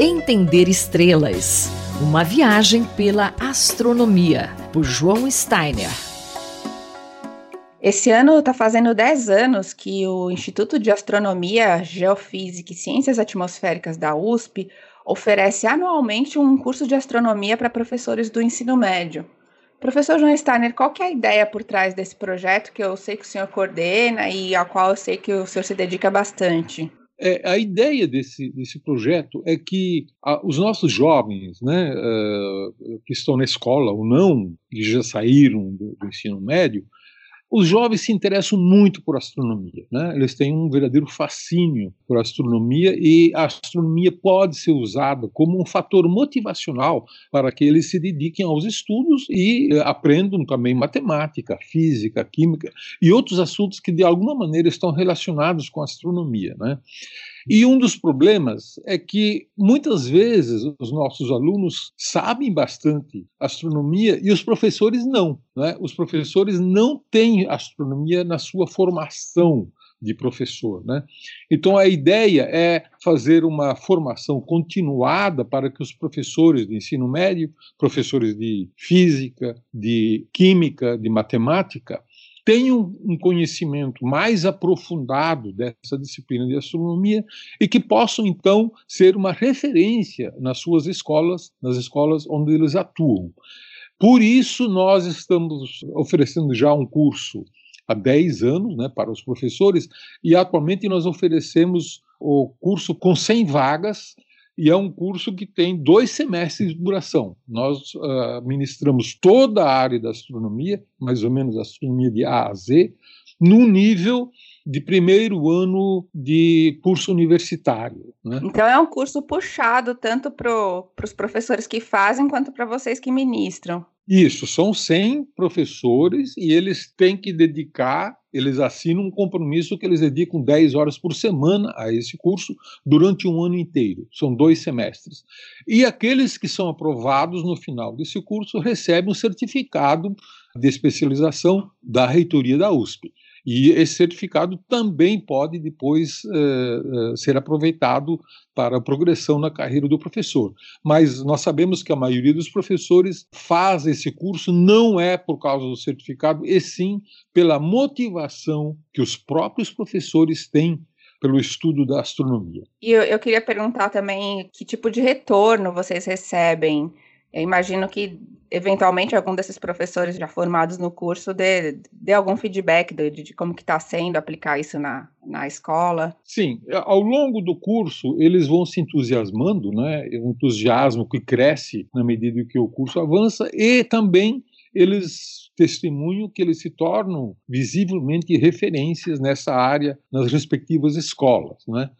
Entender Estrelas. Uma viagem pela astronomia, por João Steiner. Esse ano está fazendo 10 anos que o Instituto de Astronomia, Geofísica e Ciências Atmosféricas da USP oferece anualmente um curso de astronomia para professores do ensino médio. Professor João Steiner, qual que é a ideia por trás desse projeto que eu sei que o senhor coordena e ao qual eu sei que o senhor se dedica bastante? É, a ideia desse, desse projeto é que a, os nossos jovens, né, uh, que estão na escola ou não, que já saíram do, do ensino médio, os jovens se interessam muito por astronomia, né? eles têm um verdadeiro fascínio por astronomia e a astronomia pode ser usada como um fator motivacional para que eles se dediquem aos estudos e eh, aprendam também matemática, física, química e outros assuntos que de alguma maneira estão relacionados com astronomia. Né? E um dos problemas é que muitas vezes os nossos alunos sabem bastante astronomia e os professores não. Né? Os professores não têm astronomia na sua formação de professor. Né? Então, a ideia é fazer uma formação continuada para que os professores de ensino médio, professores de física, de química, de matemática, tenham um conhecimento mais aprofundado dessa disciplina de astronomia e que possam então ser uma referência nas suas escolas, nas escolas onde eles atuam. Por isso nós estamos oferecendo já um curso há 10 anos né, para os professores e atualmente nós oferecemos o curso com 100 vagas e é um curso que tem dois semestres de duração. Nós uh, ministramos toda a área da astronomia, mais ou menos astronomia de A a Z, num nível de primeiro ano de curso universitário. Né? Então é um curso puxado tanto para os professores que fazem quanto para vocês que ministram. Isso, são 100 professores e eles têm que dedicar, eles assinam um compromisso que eles dedicam 10 horas por semana a esse curso durante um ano inteiro. São dois semestres. E aqueles que são aprovados no final desse curso recebem um certificado de especialização da reitoria da USP. E esse certificado também pode depois eh, eh, ser aproveitado para a progressão na carreira do professor. Mas nós sabemos que a maioria dos professores faz esse curso não é por causa do certificado, e sim pela motivação que os próprios professores têm pelo estudo da astronomia. E eu, eu queria perguntar também que tipo de retorno vocês recebem eu imagino que, eventualmente, algum desses professores já formados no curso dê, dê algum feedback de, de como que está sendo aplicar isso na, na escola. Sim, ao longo do curso, eles vão se entusiasmando, né? É um entusiasmo que cresce na medida que o curso avança, e também eles testemunham que eles se tornam visivelmente referências nessa área nas respectivas escolas, né?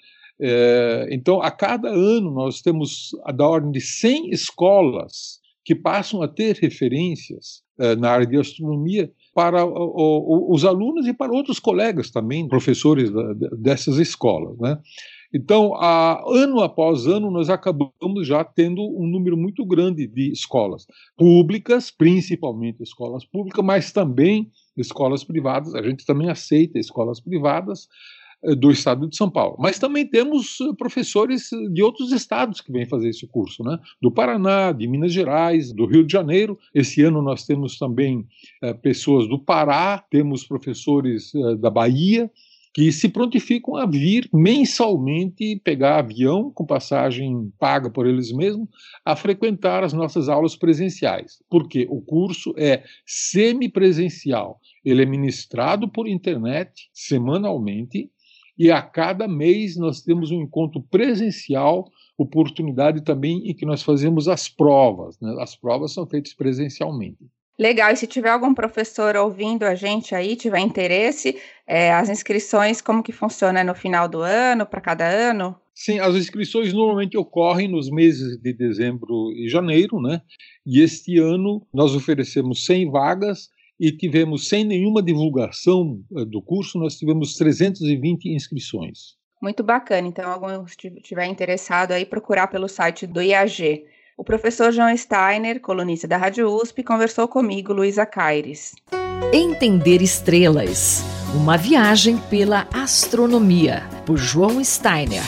É, então, a cada ano, nós temos da ordem de 100 escolas que passam a ter referências é, na área de astronomia para o, o, os alunos e para outros colegas também, professores da, dessas escolas. Né? Então, a, ano após ano, nós acabamos já tendo um número muito grande de escolas públicas, principalmente escolas públicas, mas também escolas privadas. A gente também aceita escolas privadas, do estado de São Paulo. Mas também temos eh, professores de outros estados que vêm fazer esse curso, né? Do Paraná, de Minas Gerais, do Rio de Janeiro. Esse ano nós temos também pessoas do Pará, temos professores da Bahia que se prontificam a vir mensalmente pegar avião com passagem paga por eles mesmos a frequentar as nossas aulas presenciais, porque o curso é semipresencial. Ele é ministrado por internet semanalmente e a cada mês nós temos um encontro presencial, oportunidade também em que nós fazemos as provas. Né? As provas são feitas presencialmente. Legal, e se tiver algum professor ouvindo a gente aí, tiver interesse, é, as inscrições, como que funciona no final do ano, para cada ano? Sim, as inscrições normalmente ocorrem nos meses de dezembro e janeiro, né? E este ano nós oferecemos 100 vagas e tivemos, sem nenhuma divulgação eh, do curso, nós tivemos 320 inscrições. Muito bacana. Então, alguém estiver interessado aí, procurar pelo site do IAG. O professor João Steiner, colunista da Rádio USP, conversou comigo, Luísa Caires. Entender estrelas. Uma viagem pela astronomia, por João Steiner.